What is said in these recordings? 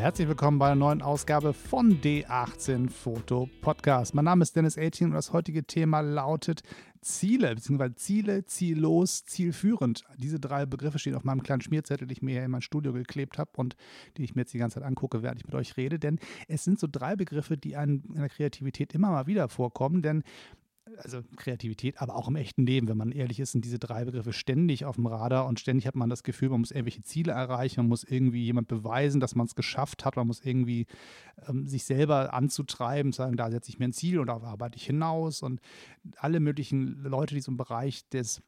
Herzlich willkommen bei einer neuen Ausgabe von D18 Foto Podcast. Mein Name ist Dennis Aitin und das heutige Thema lautet Ziele, beziehungsweise Ziele, ziellos, zielführend. Diese drei Begriffe stehen auf meinem kleinen Schmierzettel, den ich mir hier in mein Studio geklebt habe und die ich mir jetzt die ganze Zeit angucke, während ich mit euch rede. Denn es sind so drei Begriffe, die in der Kreativität immer mal wieder vorkommen. Denn also Kreativität, aber auch im echten Leben, wenn man ehrlich ist, sind diese drei Begriffe ständig auf dem Radar und ständig hat man das Gefühl, man muss irgendwelche Ziele erreichen, man muss irgendwie jemand beweisen, dass man es geschafft hat, man muss irgendwie ähm, sich selber anzutreiben, sagen, da setze ich mir ein Ziel und darauf arbeite ich hinaus und alle möglichen Leute, die so im Bereich des,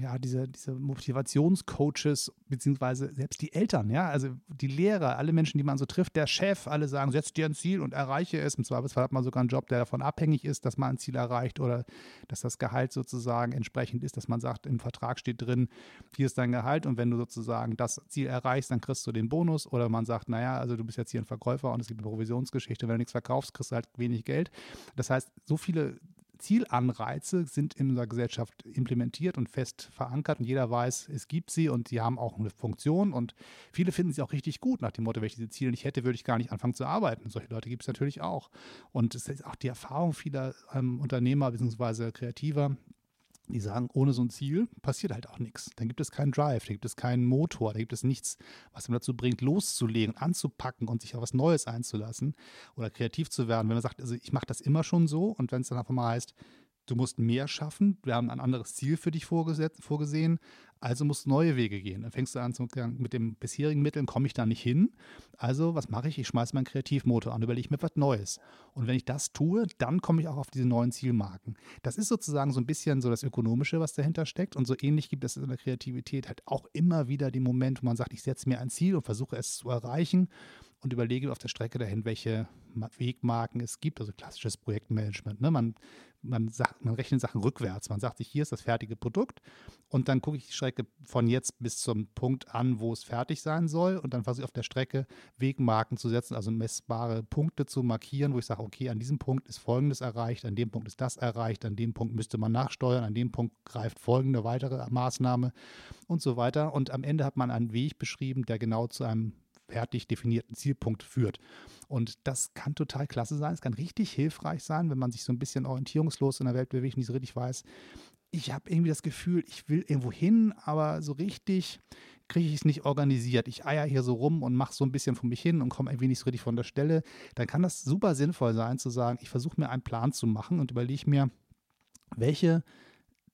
ja, diese, diese Motivationscoaches, beziehungsweise selbst die Eltern, ja, also die Lehrer, alle Menschen, die man so trifft, der Chef, alle sagen, setz dir ein Ziel und erreiche es. Im Zweifelsfall hat man sogar einen Job, der davon abhängig ist, dass man ein Ziel erreicht oder dass das Gehalt sozusagen entsprechend ist, dass man sagt, im Vertrag steht drin, hier ist dein Gehalt und wenn du sozusagen das Ziel erreichst, dann kriegst du den Bonus oder man sagt, naja, also du bist jetzt hier ein Verkäufer und es gibt eine Provisionsgeschichte, wenn du nichts verkaufst, kriegst du halt wenig Geld. Das heißt, so viele Zielanreize sind in unserer Gesellschaft implementiert und fest verankert und jeder weiß, es gibt sie und sie haben auch eine Funktion und viele finden sie auch richtig gut nach dem Motto, wenn ich diese Ziele nicht hätte, würde ich gar nicht anfangen zu arbeiten. Solche Leute gibt es natürlich auch. Und es ist auch die Erfahrung vieler ähm, Unternehmer bzw. Kreativer, die sagen, ohne so ein Ziel passiert halt auch nichts. Dann gibt es keinen Drive, da gibt es keinen Motor, da gibt es nichts, was man dazu bringt, loszulegen, anzupacken und sich auf was Neues einzulassen oder kreativ zu werden. Wenn man sagt, also ich mache das immer schon so und wenn es dann einfach mal heißt, du musst mehr schaffen, wir haben ein anderes Ziel für dich vorgesehen, also musst du neue Wege gehen. Dann fängst du an zu sagen, mit den bisherigen Mitteln komme ich da nicht hin. Also was mache ich? Ich schmeiße meinen Kreativmotor an, überlege mir was Neues. Und wenn ich das tue, dann komme ich auch auf diese neuen Zielmarken. Das ist sozusagen so ein bisschen so das Ökonomische, was dahinter steckt. Und so ähnlich gibt es in der Kreativität halt auch immer wieder den Moment, wo man sagt, ich setze mir ein Ziel und versuche es zu erreichen und überlege auf der Strecke dahin, welche Wegmarken es gibt, also klassisches Projektmanagement. Ne? Man, man, sagt, man rechnet Sachen rückwärts. Man sagt sich, hier ist das fertige Produkt und dann gucke ich die Strecke von jetzt bis zum Punkt an, wo es fertig sein soll und dann versuche ich auf der Strecke Wegmarken zu setzen, also messbare Punkte zu markieren, wo ich sage, okay, an diesem Punkt ist Folgendes erreicht, an dem Punkt ist das erreicht, an dem Punkt müsste man nachsteuern, an dem Punkt greift folgende weitere Maßnahme und so weiter. Und am Ende hat man einen Weg beschrieben, der genau zu einem fertig definierten Zielpunkt führt. Und das kann total klasse sein. Es kann richtig hilfreich sein, wenn man sich so ein bisschen orientierungslos in der Welt bewegt, nicht so richtig weiß. Ich habe irgendwie das Gefühl, ich will irgendwo hin, aber so richtig kriege ich es nicht organisiert. Ich eier hier so rum und mache so ein bisschen von mich hin und komme irgendwie nicht so richtig von der Stelle. Dann kann das super sinnvoll sein, zu sagen, ich versuche mir einen Plan zu machen und überlege mir, welche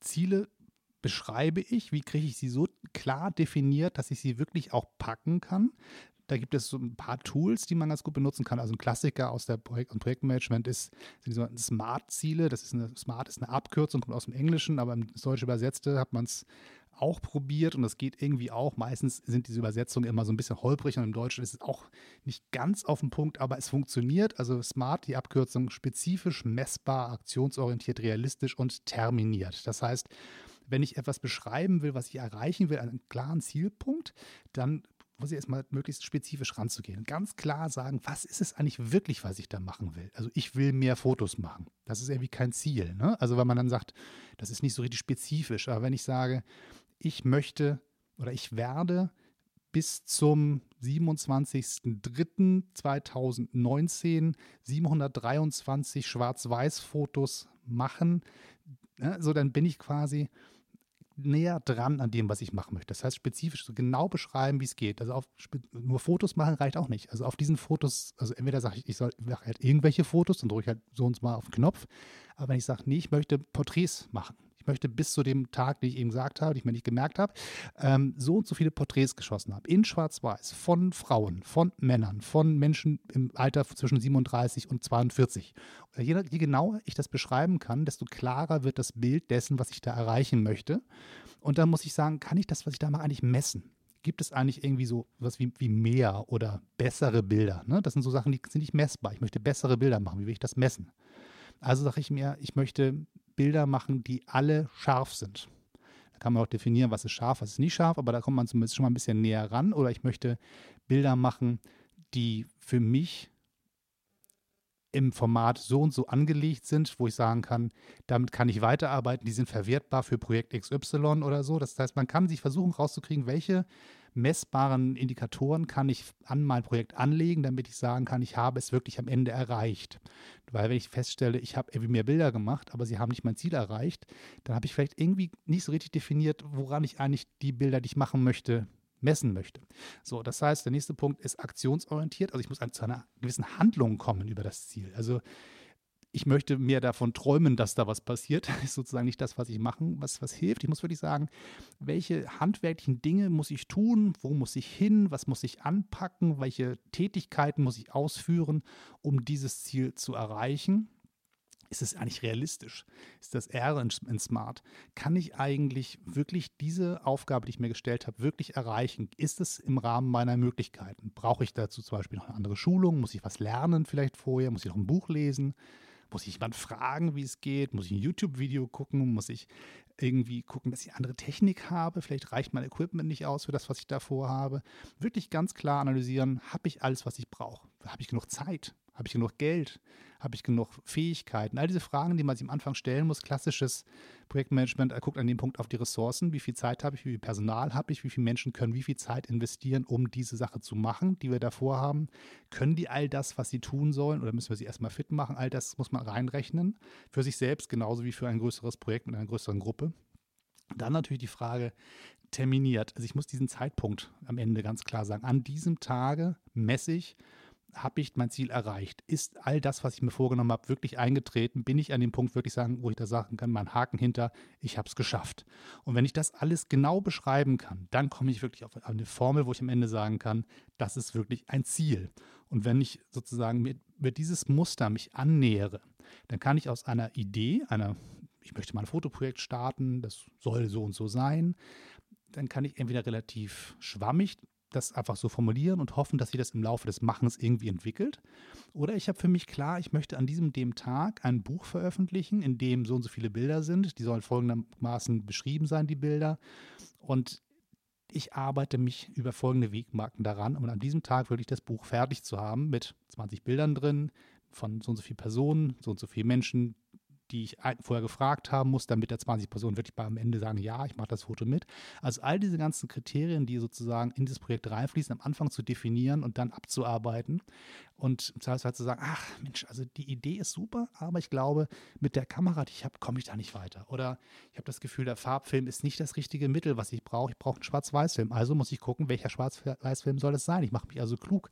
Ziele beschreibe ich, wie kriege ich sie so klar definiert, dass ich sie wirklich auch packen kann, da gibt es so ein paar Tools, die man ganz gut benutzen kann. Also ein Klassiker aus der Projekt- Projektmanagement ist, sind die Smart-Ziele. Das ist eine Smart ist eine Abkürzung, kommt aus dem Englischen, aber im Deutsch übersetzte hat man es auch probiert und das geht irgendwie auch. Meistens sind diese Übersetzungen immer so ein bisschen holprig und im Deutschen ist es auch nicht ganz auf den Punkt, aber es funktioniert. Also Smart, die Abkürzung, spezifisch, messbar, aktionsorientiert, realistisch und terminiert. Das heißt, wenn ich etwas beschreiben will, was ich erreichen will, einen klaren Zielpunkt, dann muss ich erstmal möglichst spezifisch ranzugehen. Ganz klar sagen, was ist es eigentlich wirklich, was ich da machen will? Also ich will mehr Fotos machen. Das ist irgendwie kein Ziel. Ne? Also wenn man dann sagt, das ist nicht so richtig spezifisch. Aber wenn ich sage, ich möchte oder ich werde bis zum 27.03.2019 723 Schwarz-Weiß-Fotos machen, ne? so dann bin ich quasi näher dran an dem, was ich machen möchte. Das heißt, spezifisch so genau beschreiben, wie es geht. Also auf, nur Fotos machen reicht auch nicht. Also auf diesen Fotos, also entweder sage ich, ich soll mache halt irgendwelche Fotos, dann drücke ich halt so und so mal auf den Knopf. Aber wenn ich sage, nee, ich möchte Porträts machen, ich möchte bis zu dem Tag, den ich eben gesagt habe, den ich mir nicht gemerkt habe, ähm, so und so viele Porträts geschossen habe. In Schwarz-Weiß, von Frauen, von Männern, von Menschen im Alter zwischen 37 und 42. Je, je genauer ich das beschreiben kann, desto klarer wird das Bild dessen, was ich da erreichen möchte. Und dann muss ich sagen, kann ich das, was ich da mache, eigentlich messen? gibt es eigentlich irgendwie so was wie, wie mehr oder bessere Bilder? Ne? Das sind so Sachen, die sind nicht messbar. Ich möchte bessere Bilder machen. Wie will ich das messen? Also sage ich mir, ich möchte Bilder machen, die alle scharf sind. Da kann man auch definieren, was ist scharf, was ist nicht scharf, aber da kommt man zumindest schon mal ein bisschen näher ran. Oder ich möchte Bilder machen, die für mich im Format so und so angelegt sind, wo ich sagen kann, damit kann ich weiterarbeiten, die sind verwertbar für Projekt XY oder so. Das heißt, man kann sich versuchen rauszukriegen, welche messbaren Indikatoren kann ich an mein Projekt anlegen, damit ich sagen kann, ich habe es wirklich am Ende erreicht. Weil wenn ich feststelle, ich habe irgendwie mehr Bilder gemacht, aber sie haben nicht mein Ziel erreicht, dann habe ich vielleicht irgendwie nicht so richtig definiert, woran ich eigentlich die Bilder, die ich machen möchte, messen möchte. So, das heißt, der nächste Punkt ist aktionsorientiert. Also ich muss zu einer gewissen Handlung kommen über das Ziel. Also ich möchte mehr davon träumen, dass da was passiert. Das ist sozusagen nicht das, was ich machen, was, was hilft. Ich muss wirklich sagen, welche handwerklichen Dinge muss ich tun, wo muss ich hin, was muss ich anpacken, welche Tätigkeiten muss ich ausführen, um dieses Ziel zu erreichen ist es eigentlich realistisch? Ist das R in, Smart? Kann ich eigentlich wirklich diese Aufgabe, die ich mir gestellt habe, wirklich erreichen? Ist es im Rahmen meiner Möglichkeiten? Brauche ich dazu zum Beispiel noch eine andere Schulung? Muss ich was lernen vielleicht vorher? Muss ich noch ein Buch lesen? Muss ich jemanden fragen, wie es geht? Muss ich ein YouTube-Video gucken? Muss ich irgendwie gucken, dass ich andere Technik habe? Vielleicht reicht mein Equipment nicht aus für das, was ich davor habe. Wirklich ganz klar analysieren, habe ich alles, was ich brauche? Habe ich genug Zeit? Habe ich genug Geld? Habe ich genug Fähigkeiten? All diese Fragen, die man sich am Anfang stellen muss. Klassisches Projektmanagement guckt an dem Punkt auf die Ressourcen. Wie viel Zeit habe ich? Wie viel Personal habe ich? Wie viele Menschen können wie viel Zeit investieren, um diese Sache zu machen, die wir davor haben? Können die all das, was sie tun sollen, oder müssen wir sie erstmal fit machen? All das muss man reinrechnen. Für sich selbst genauso wie für ein größeres Projekt mit einer größeren Gruppe. Dann natürlich die Frage, terminiert. Also ich muss diesen Zeitpunkt am Ende ganz klar sagen. An diesem Tage messe ich, habe ich mein Ziel erreicht? Ist all das, was ich mir vorgenommen habe, wirklich eingetreten? Bin ich an dem Punkt wirklich sagen, wo ich da sagen kann, mein Haken hinter, ich habe es geschafft. Und wenn ich das alles genau beschreiben kann, dann komme ich wirklich auf eine Formel, wo ich am Ende sagen kann, das ist wirklich ein Ziel. Und wenn ich sozusagen mir, mir dieses Muster mich annähere, dann kann ich aus einer Idee, einer, ich möchte mal ein Fotoprojekt starten, das soll so und so sein, dann kann ich entweder relativ schwammig das einfach so formulieren und hoffen, dass sich das im Laufe des Machens irgendwie entwickelt. Oder ich habe für mich klar, ich möchte an diesem dem Tag ein Buch veröffentlichen, in dem so und so viele Bilder sind. Die sollen folgendermaßen beschrieben sein, die Bilder. Und ich arbeite mich über folgende Wegmarken daran, um an diesem Tag wirklich das Buch fertig zu haben mit 20 Bildern drin von so und so vielen Personen, so und so vielen Menschen, die ich vorher gefragt haben muss, damit der 20 Personen wirklich am Ende sagen, ja, ich mache das Foto mit. Also all diese ganzen Kriterien, die sozusagen in das Projekt reinfließen, am Anfang zu definieren und dann abzuarbeiten und im Zweifelsfall zu sagen, ach Mensch, also die Idee ist super, aber ich glaube, mit der Kamera, die ich habe, komme ich da nicht weiter. Oder ich habe das Gefühl, der Farbfilm ist nicht das richtige Mittel, was ich brauche. Ich brauche einen Schwarz-Weiß-Film. Also muss ich gucken, welcher Schwarz-Weiß-Film soll es sein. Ich mache mich also klug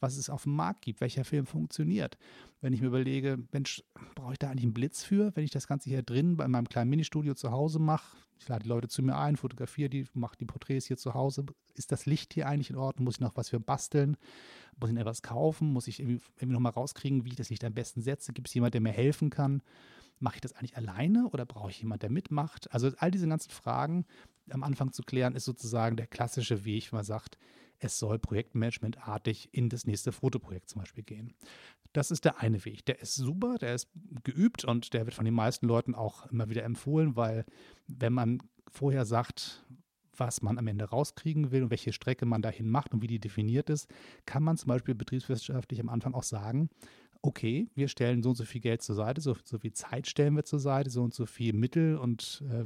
was es auf dem Markt gibt, welcher Film funktioniert. Wenn ich mir überlege, Mensch, brauche ich da eigentlich einen Blitz für, wenn ich das Ganze hier drin bei meinem kleinen Ministudio zu Hause mache? Ich lade die Leute zu mir ein, fotografiere die, mache die Porträts hier zu Hause. Ist das Licht hier eigentlich in Ordnung? Muss ich noch was für basteln? Muss ich etwas kaufen? Muss ich irgendwie, irgendwie nochmal rauskriegen, wie ich das Licht am besten setze? Gibt es jemanden, der mir helfen kann? Mache ich das eigentlich alleine oder brauche ich jemanden, der mitmacht? Also all diese ganzen Fragen am Anfang zu klären, ist sozusagen der klassische Weg, wenn man sagt, es soll projektmanagementartig in das nächste Fotoprojekt zum Beispiel gehen. Das ist der eine Weg. Der ist super, der ist geübt und der wird von den meisten Leuten auch immer wieder empfohlen, weil wenn man vorher sagt, was man am Ende rauskriegen will und welche Strecke man dahin macht und wie die definiert ist, kann man zum Beispiel betriebswissenschaftlich am Anfang auch sagen, okay, wir stellen so und so viel Geld zur Seite, so, so viel Zeit stellen wir zur Seite, so und so viel Mittel und äh,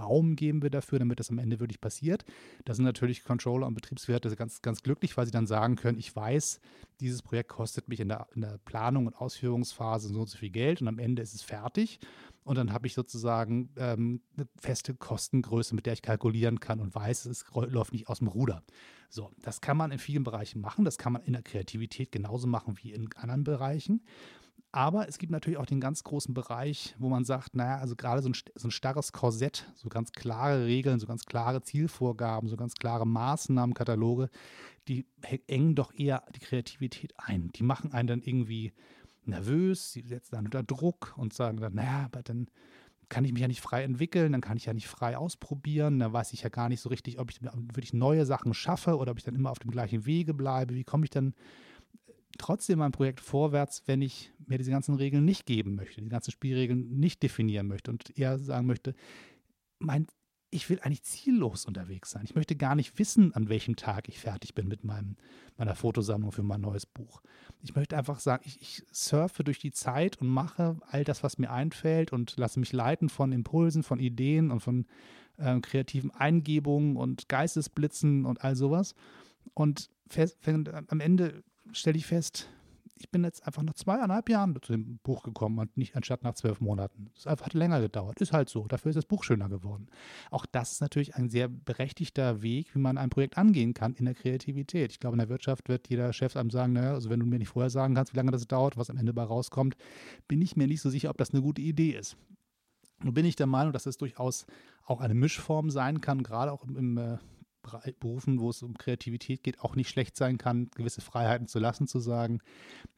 Raum geben wir dafür, damit das am Ende wirklich passiert. Da sind natürlich Controller und Betriebswirte ganz, ganz glücklich, weil sie dann sagen können, ich weiß, dieses Projekt kostet mich in der, in der Planung und Ausführungsphase so und so viel Geld und am Ende ist es fertig. Und dann habe ich sozusagen ähm, eine feste Kostengröße, mit der ich kalkulieren kann und weiß, es läuft nicht aus dem Ruder. So, das kann man in vielen Bereichen machen. Das kann man in der Kreativität genauso machen wie in anderen Bereichen. Aber es gibt natürlich auch den ganz großen Bereich, wo man sagt, naja, also gerade so ein, so ein starres Korsett, so ganz klare Regeln, so ganz klare Zielvorgaben, so ganz klare Maßnahmenkataloge, die engen doch eher die Kreativität ein. Die machen einen dann irgendwie nervös, sie setzen dann unter Druck und sagen dann, naja, aber dann kann ich mich ja nicht frei entwickeln, dann kann ich ja nicht frei ausprobieren, dann weiß ich ja gar nicht so richtig, ob ich wirklich neue Sachen schaffe oder ob ich dann immer auf dem gleichen Wege bleibe. Wie komme ich dann trotzdem mein Projekt vorwärts, wenn ich mir diese ganzen Regeln nicht geben möchte, die ganzen Spielregeln nicht definieren möchte und eher sagen möchte, mein ich will eigentlich ziellos unterwegs sein. Ich möchte gar nicht wissen, an welchem Tag ich fertig bin mit meinem, meiner Fotosammlung für mein neues Buch. Ich möchte einfach sagen, ich, ich surfe durch die Zeit und mache all das, was mir einfällt und lasse mich leiten von Impulsen, von Ideen und von äh, kreativen Eingebungen und Geistesblitzen und all sowas. Und am Ende stelle ich fest, ich bin jetzt einfach nach zweieinhalb Jahren zu dem Buch gekommen und nicht anstatt nach zwölf Monaten. Es hat länger gedauert. Ist halt so. Dafür ist das Buch schöner geworden. Auch das ist natürlich ein sehr berechtigter Weg, wie man ein Projekt angehen kann in der Kreativität. Ich glaube, in der Wirtschaft wird jeder Chef einem sagen, naja, also wenn du mir nicht vorher sagen kannst, wie lange das dauert, was am Ende bei rauskommt, bin ich mir nicht so sicher, ob das eine gute Idee ist. Nun bin ich der Meinung, dass es durchaus auch eine Mischform sein kann, gerade auch im, im äh, Berufen, wo es um Kreativität geht, auch nicht schlecht sein kann, gewisse Freiheiten zu lassen, zu sagen,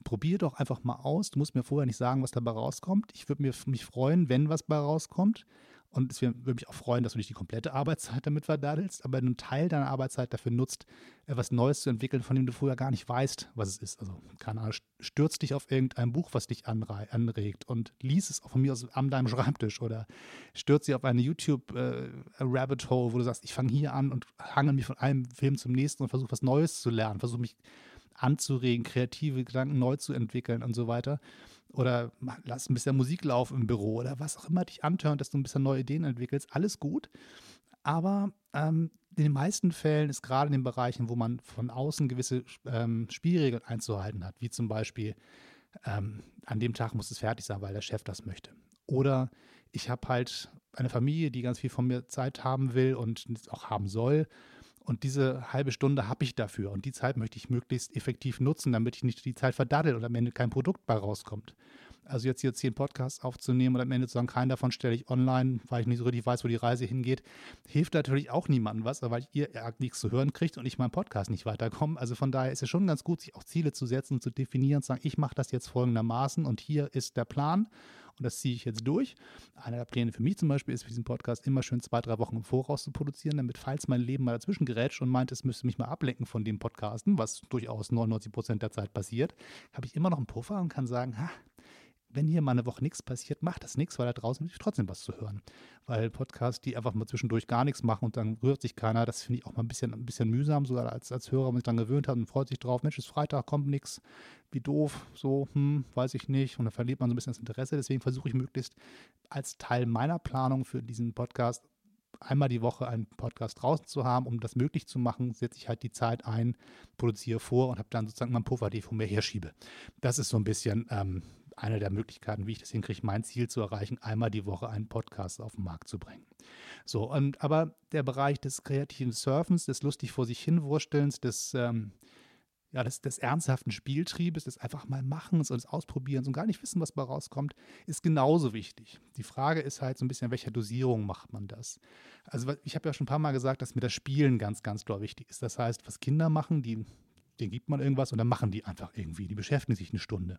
probier doch einfach mal aus. Du musst mir vorher nicht sagen, was dabei rauskommt. Ich würde mich freuen, wenn was dabei rauskommt. Und es würde mich auch freuen, dass du nicht die komplette Arbeitszeit damit verdadelst, aber einen Teil deiner Arbeitszeit dafür nutzt, etwas Neues zu entwickeln, von dem du vorher gar nicht weißt, was es ist. Also, keine Ahnung, stürz dich auf irgendein Buch, was dich anregt und lies es auch von mir aus an deinem Schreibtisch oder stürz dich auf eine YouTube-Rabbit äh, Hole, wo du sagst, ich fange hier an und hangel mich von einem Film zum nächsten und versuche was Neues zu lernen, versuche mich anzuregen, kreative Gedanken neu zu entwickeln und so weiter oder lass ein bisschen Musik laufen im Büro oder was auch immer dich antört, dass du ein bisschen neue Ideen entwickelst. Alles gut. Aber ähm, in den meisten Fällen ist gerade in den Bereichen, wo man von außen gewisse ähm, Spielregeln einzuhalten hat, wie zum Beispiel ähm, an dem Tag muss es fertig sein, weil der Chef das möchte. Oder ich habe halt eine Familie, die ganz viel von mir Zeit haben will und auch haben soll. Und diese halbe Stunde habe ich dafür. Und die Zeit möchte ich möglichst effektiv nutzen, damit ich nicht die Zeit verdaddel und am Ende kein Produkt bei rauskommt. Also jetzt hier zehn Podcasts aufzunehmen und am Ende zu sagen, keinen davon stelle ich online, weil ich nicht so richtig weiß, wo die Reise hingeht, hilft natürlich auch niemandem was, weil ihr nichts zu hören kriegt und ich meinen Podcast nicht weiterkomme. Also von daher ist es schon ganz gut, sich auch Ziele zu setzen und zu definieren und zu sagen, ich mache das jetzt folgendermaßen und hier ist der Plan und das ziehe ich jetzt durch. Einer der Pläne für mich zum Beispiel ist, für diesen Podcast immer schön zwei, drei Wochen im Voraus zu produzieren, damit, falls mein Leben mal dazwischen gerät und meint, es müsste mich mal ablenken von dem Podcasten, was durchaus 99 Prozent der Zeit passiert, habe ich immer noch einen Puffer und kann sagen, ha, wenn hier mal eine Woche nichts passiert, macht das nichts, weil da draußen ist trotzdem was zu hören. Weil Podcasts, die einfach mal zwischendurch gar nichts machen und dann rührt sich keiner, das finde ich auch mal ein bisschen, ein bisschen mühsam, sogar als, als Hörer, wenn man sich dann gewöhnt hat und freut sich drauf, Mensch, ist Freitag, kommt nichts, wie doof, so, hm, weiß ich nicht. Und dann verliert man so ein bisschen das Interesse. Deswegen versuche ich möglichst als Teil meiner Planung für diesen Podcast einmal die Woche einen Podcast draußen zu haben, um das möglich zu machen, setze ich halt die Zeit ein, produziere vor und habe dann sozusagen meinen Puffer, den ich von mir herschiebe. Das ist so ein bisschen ähm, eine der Möglichkeiten, wie ich das hinkriege, mein Ziel zu erreichen, einmal die Woche einen Podcast auf den Markt zu bringen. So, und aber der Bereich des kreativen Surfens, des lustig vor sich hinwurstelns, des ähm, ja, des, des, ernsthaften Spieltriebes, des einfach mal Machens und des Ausprobierens und gar nicht wissen, was bei rauskommt, ist genauso wichtig. Die Frage ist halt so ein bisschen, in welcher Dosierung macht man das? Also ich habe ja schon ein paar Mal gesagt, dass mir das Spielen ganz, ganz doll wichtig ist. Das heißt, was Kinder machen, die denen gibt man irgendwas und dann machen die einfach irgendwie. Die beschäftigen sich eine Stunde.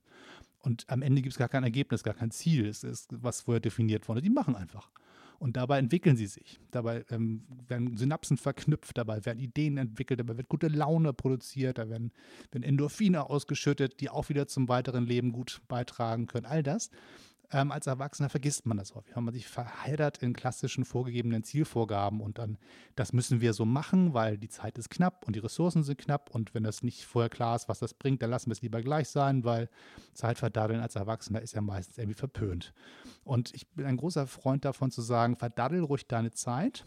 Und am Ende gibt es gar kein Ergebnis, gar kein Ziel. Es ist was vorher definiert wurde. Die machen einfach. Und dabei entwickeln sie sich. Dabei ähm, werden Synapsen verknüpft, dabei werden Ideen entwickelt, dabei wird gute Laune produziert, da werden, werden Endorphine ausgeschüttet, die auch wieder zum weiteren Leben gut beitragen können. All das ähm, als Erwachsener vergisst man das häufig, weil man sich verheddert in klassischen vorgegebenen Zielvorgaben und dann, das müssen wir so machen, weil die Zeit ist knapp und die Ressourcen sind knapp und wenn das nicht vorher klar ist, was das bringt, dann lassen wir es lieber gleich sein, weil Zeitverdaddeln als Erwachsener ist ja meistens irgendwie verpönt. Und ich bin ein großer Freund davon zu sagen, verdaddel ruhig deine Zeit,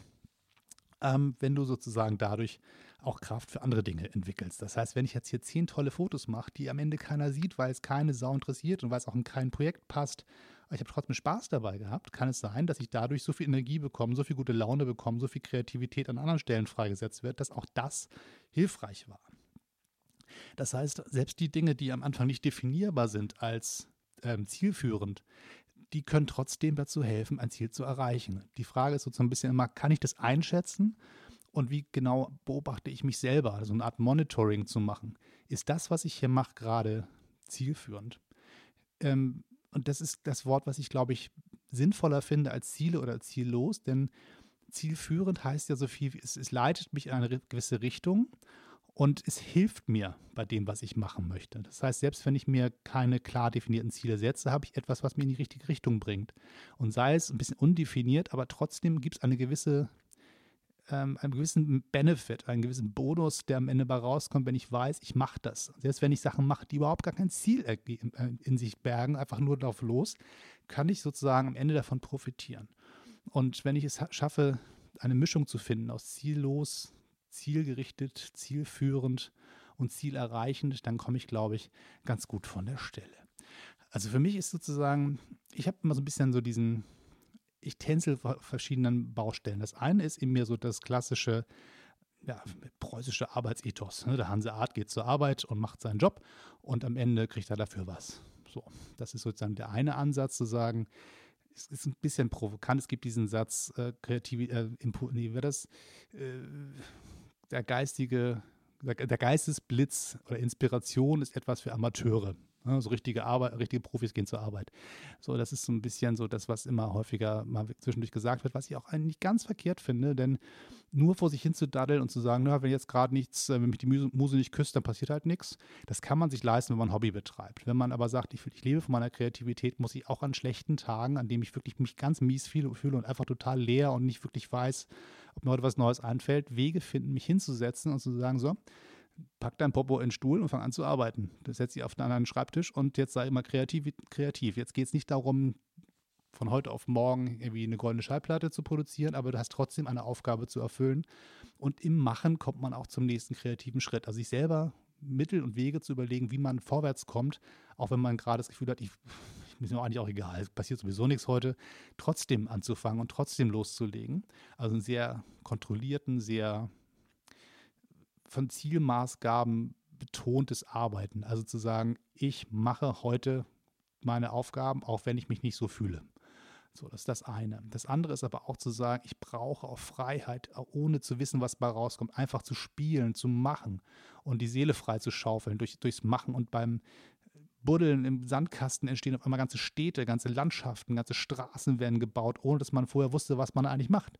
ähm, wenn du sozusagen dadurch auch Kraft für andere Dinge entwickelst. Das heißt, wenn ich jetzt hier zehn tolle Fotos mache, die am Ende keiner sieht, weil es keine Sau interessiert und weil es auch in kein Projekt passt, aber ich habe trotzdem Spaß dabei gehabt, kann es sein, dass ich dadurch so viel Energie bekomme, so viel gute Laune bekomme, so viel Kreativität an anderen Stellen freigesetzt wird, dass auch das hilfreich war. Das heißt, selbst die Dinge, die am Anfang nicht definierbar sind als ähm, zielführend, die können trotzdem dazu helfen, ein Ziel zu erreichen. Die Frage ist so ein bisschen immer, kann ich das einschätzen und wie genau beobachte ich mich selber, also eine Art Monitoring zu machen. Ist das, was ich hier mache, gerade zielführend? Ähm, und das ist das Wort, was ich, glaube ich, sinnvoller finde als Ziele oder ziellos, denn zielführend heißt ja so viel, es, es leitet mich in eine gewisse Richtung und es hilft mir bei dem, was ich machen möchte. Das heißt, selbst wenn ich mir keine klar definierten Ziele setze, habe ich etwas, was mir in die richtige Richtung bringt. Und sei es ein bisschen undefiniert, aber trotzdem gibt es eine gewisse ähm, einen gewissen Benefit, einen gewissen Bonus, der am Ende bei rauskommt, wenn ich weiß, ich mache das. Selbst wenn ich Sachen mache, die überhaupt gar kein Ziel äh, in sich bergen, einfach nur darauf los, kann ich sozusagen am Ende davon profitieren. Und wenn ich es schaffe, eine Mischung zu finden aus ziellos, zielgerichtet, zielführend und zielerreichend, dann komme ich, glaube ich, ganz gut von der Stelle. Also für mich ist sozusagen, ich habe immer so ein bisschen so diesen, ich tänzel verschiedenen Baustellen. Das eine ist in mir so das klassische, ja, preußische Arbeitsethos. Ne? Der Hanseat geht zur Arbeit und macht seinen Job und am Ende kriegt er dafür was. So, das ist sozusagen der eine Ansatz zu sagen, es ist ein bisschen provokant. Es gibt diesen Satz, äh, kreative, äh, nee, wer das, äh, der geistige, der, der Geistesblitz oder Inspiration ist etwas für Amateure. Ne, so richtige Arbeit, richtige Profis gehen zur Arbeit. So, das ist so ein bisschen so das, was immer häufiger mal zwischendurch gesagt wird, was ich auch eigentlich ganz verkehrt finde, denn nur vor sich hin zu daddeln und zu sagen, na, wenn jetzt gerade nichts, äh, wenn mich die Muse nicht küsst, dann passiert halt nichts. Das kann man sich leisten, wenn man ein Hobby betreibt. Wenn man aber sagt, ich, ich lebe von meiner Kreativität, muss ich auch an schlechten Tagen, an denen ich wirklich mich ganz mies fühle und einfach total leer und nicht wirklich weiß, ob mir heute was Neues einfällt, Wege finden, mich hinzusetzen und zu sagen, so, pack dein Popo in den Stuhl und fang an zu arbeiten. Das setzt dich auf einen anderen Schreibtisch und jetzt sei immer kreativ. kreativ. Jetzt geht es nicht darum, von heute auf morgen irgendwie eine goldene Schallplatte zu produzieren, aber du hast trotzdem eine Aufgabe zu erfüllen. Und im Machen kommt man auch zum nächsten kreativen Schritt. Also sich selber Mittel und Wege zu überlegen, wie man vorwärts kommt, auch wenn man gerade das Gefühl hat, ich, ich ist mir eigentlich auch egal, es passiert sowieso nichts heute, trotzdem anzufangen und trotzdem loszulegen. Also einen sehr kontrollierten, sehr von Zielmaßgaben betontes Arbeiten. Also zu sagen, ich mache heute meine Aufgaben, auch wenn ich mich nicht so fühle. So, das ist das eine. Das andere ist aber auch zu sagen, ich brauche auch Freiheit, ohne zu wissen, was bei rauskommt, einfach zu spielen, zu machen und die Seele frei zu schaufeln durch, durchs Machen. Und beim Buddeln im Sandkasten entstehen auf einmal ganze Städte, ganze Landschaften, ganze Straßen werden gebaut, ohne dass man vorher wusste, was man eigentlich macht.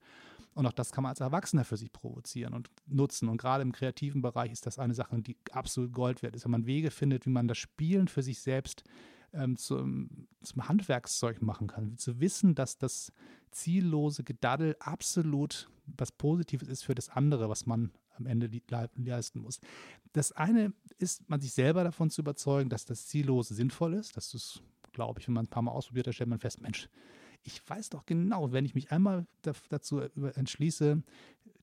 Und auch das kann man als Erwachsener für sich provozieren und nutzen. Und gerade im kreativen Bereich ist das eine Sache, die absolut Gold wert ist. Wenn man Wege findet, wie man das Spielen für sich selbst ähm, zum, zum Handwerkszeug machen kann. Zu wissen, dass das ziellose Gedaddel absolut was Positives ist für das andere, was man am Ende leisten muss. Das eine ist, man sich selber davon zu überzeugen, dass das Ziellose sinnvoll ist. Das ist, glaube ich, wenn man ein paar Mal ausprobiert, da stellt man fest, Mensch, ich weiß doch genau, wenn ich mich einmal dazu entschließe,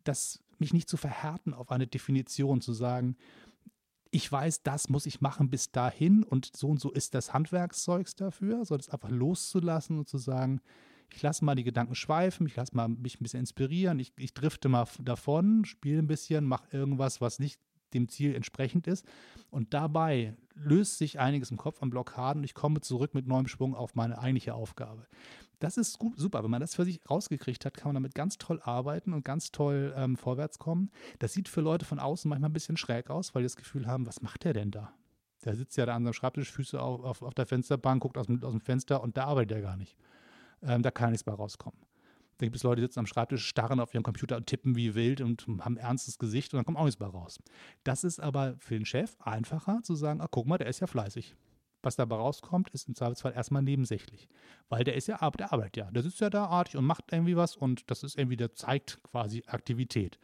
dass mich nicht zu verhärten auf eine Definition, zu sagen, ich weiß, das muss ich machen bis dahin und so und so ist das Handwerkszeugs dafür, sondern es einfach loszulassen und zu sagen, ich lasse mal die Gedanken schweifen, ich lasse mal mich ein bisschen inspirieren, ich, ich drifte mal davon, spiele ein bisschen, mache irgendwas, was nicht dem Ziel entsprechend ist. Und dabei löst sich einiges im Kopf an Blockaden und ich komme zurück mit neuem Schwung auf meine eigentliche Aufgabe. Das ist gut, super. Wenn man das für sich rausgekriegt hat, kann man damit ganz toll arbeiten und ganz toll ähm, vorwärts kommen. Das sieht für Leute von außen manchmal ein bisschen schräg aus, weil die das Gefühl haben, was macht der denn da? Der sitzt ja da an seinem Schreibtisch, Füße auf, auf, auf der Fensterbank, guckt aus dem, aus dem Fenster und da arbeitet er gar nicht. Ähm, da kann nichts bei rauskommen. Da gibt es Leute, die sitzen am Schreibtisch, starren auf ihren Computer und tippen wie wild und haben ein ernstes Gesicht und dann kommt auch nichts bei raus. Das ist aber für den Chef einfacher zu sagen, ah, guck mal, der ist ja fleißig. Was dabei rauskommt, ist im Zweifelsfall erstmal nebensächlich. Weil der ist ja, der arbeitet ja. Der sitzt ja da artig und macht irgendwie was und das ist irgendwie, der zeigt quasi Aktivität.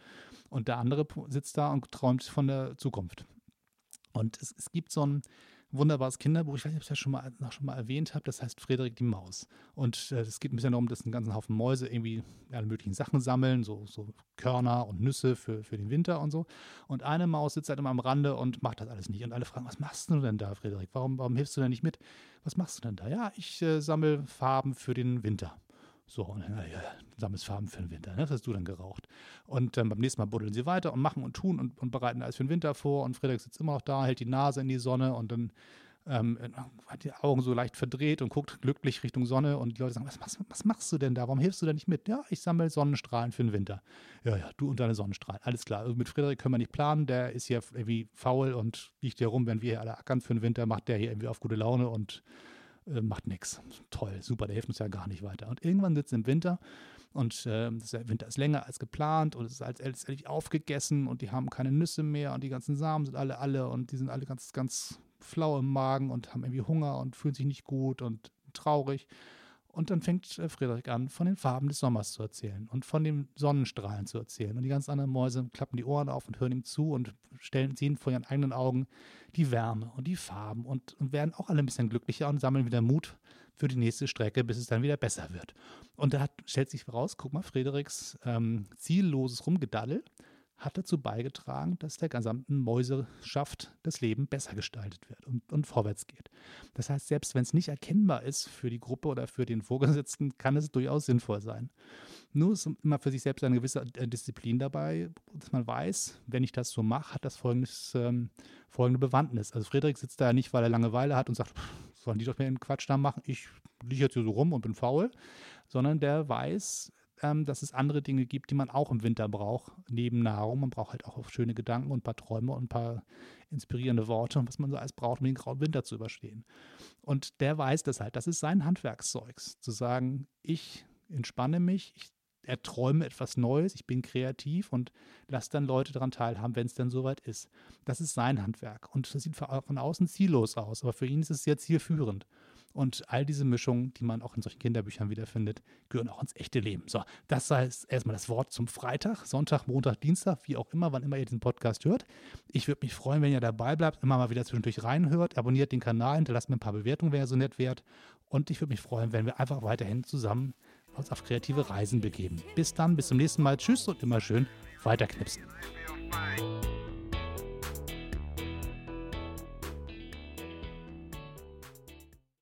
Und der andere sitzt da und träumt von der Zukunft. Und es, es gibt so ein, wunderbares Kinderbuch. Ich weiß nicht, ob ich das schon mal, noch schon mal erwähnt habe. Das heißt Frederik die Maus. Und äh, es äh, geht ein bisschen darum, dass ein ganzen Haufen Mäuse irgendwie alle möglichen Sachen sammeln, so, so Körner und Nüsse für, für den Winter und so. Und eine Maus sitzt halt immer am Rande und macht das alles nicht. Und alle fragen, was machst du denn da, Frederik? Warum, warum hilfst du denn nicht mit? Was machst du denn da? Ja, ich äh, sammle Farben für den Winter. So, und dann, ja, sammelst Farben für den Winter, ne? das hast du dann geraucht. Und ähm, beim nächsten Mal buddeln sie weiter und machen und tun und, und, bereiten alles für den Winter vor. Und Frederik sitzt immer noch da, hält die Nase in die Sonne und dann ähm, hat die Augen so leicht verdreht und guckt glücklich Richtung Sonne. Und die Leute sagen, was, was, was machst du denn da? Warum hilfst du da nicht mit? Ja, ich sammle Sonnenstrahlen für den Winter. Ja, ja, du und deine Sonnenstrahlen. Alles klar. Also mit Frederik können wir nicht planen. Der ist hier irgendwie faul und liegt hier rum, wenn wir hier alle ackern für den Winter, macht der hier irgendwie auf gute Laune und äh, macht nichts. Toll, super, der hilft uns ja gar nicht weiter. Und irgendwann sitzt im Winter und äh, der Winter ist länger als geplant und es ist als letztendlich aufgegessen und die haben keine Nüsse mehr und die ganzen Samen sind alle alle und die sind alle ganz, ganz flau im Magen und haben irgendwie Hunger und fühlen sich nicht gut und traurig. Und dann fängt äh, Friedrich an, von den Farben des Sommers zu erzählen und von den Sonnenstrahlen zu erzählen. Und die ganz anderen Mäuse klappen die Ohren auf und hören ihm zu und stellen, sehen vor ihren eigenen Augen die Wärme und die Farben und, und werden auch alle ein bisschen glücklicher und sammeln wieder Mut für die nächste Strecke, bis es dann wieder besser wird. Und da hat, stellt sich raus, guck mal, Friedrichs ähm, zielloses Rumgedaddel hat dazu beigetragen, dass der gesamten Mäuseschaft das Leben besser gestaltet wird und, und vorwärts geht. Das heißt, selbst wenn es nicht erkennbar ist für die Gruppe oder für den Vorgesetzten, kann es durchaus sinnvoll sein. Nur ist immer für sich selbst eine gewisse äh, Disziplin dabei, dass man weiß, wenn ich das so mache, hat das folgendes, ähm, folgende Bewandtnis. Also Friedrich sitzt da nicht, weil er Langeweile hat und sagt, sollen die doch mehr einen Quatsch da machen, ich liege jetzt hier so rum und bin faul, sondern der weiß, ähm, dass es andere Dinge gibt, die man auch im Winter braucht, neben Nahrung. Man braucht halt auch schöne Gedanken und ein paar Träume und ein paar inspirierende Worte und was man so alles braucht, um den grauen Winter zu überstehen. Und der weiß das halt. Das ist sein Handwerkszeug, zu sagen, ich entspanne mich, ich erträume etwas Neues, ich bin kreativ und lasse dann Leute daran teilhaben, wenn es dann soweit ist. Das ist sein Handwerk. Und das sieht von außen ziellos aus, aber für ihn ist es sehr zielführend. Und all diese Mischungen, die man auch in solchen Kinderbüchern wiederfindet, gehören auch ins echte Leben. So, das heißt erstmal das Wort zum Freitag, Sonntag, Montag, Dienstag, wie auch immer, wann immer ihr diesen Podcast hört. Ich würde mich freuen, wenn ihr dabei bleibt, immer mal wieder zwischendurch reinhört, abonniert den Kanal, hinterlasst mir ein paar Bewertungen, ihr so nett wärt. Und ich würde mich freuen, wenn wir einfach weiterhin zusammen uns auf kreative Reisen begeben. Bis dann, bis zum nächsten Mal. Tschüss und immer schön weiterknipsen.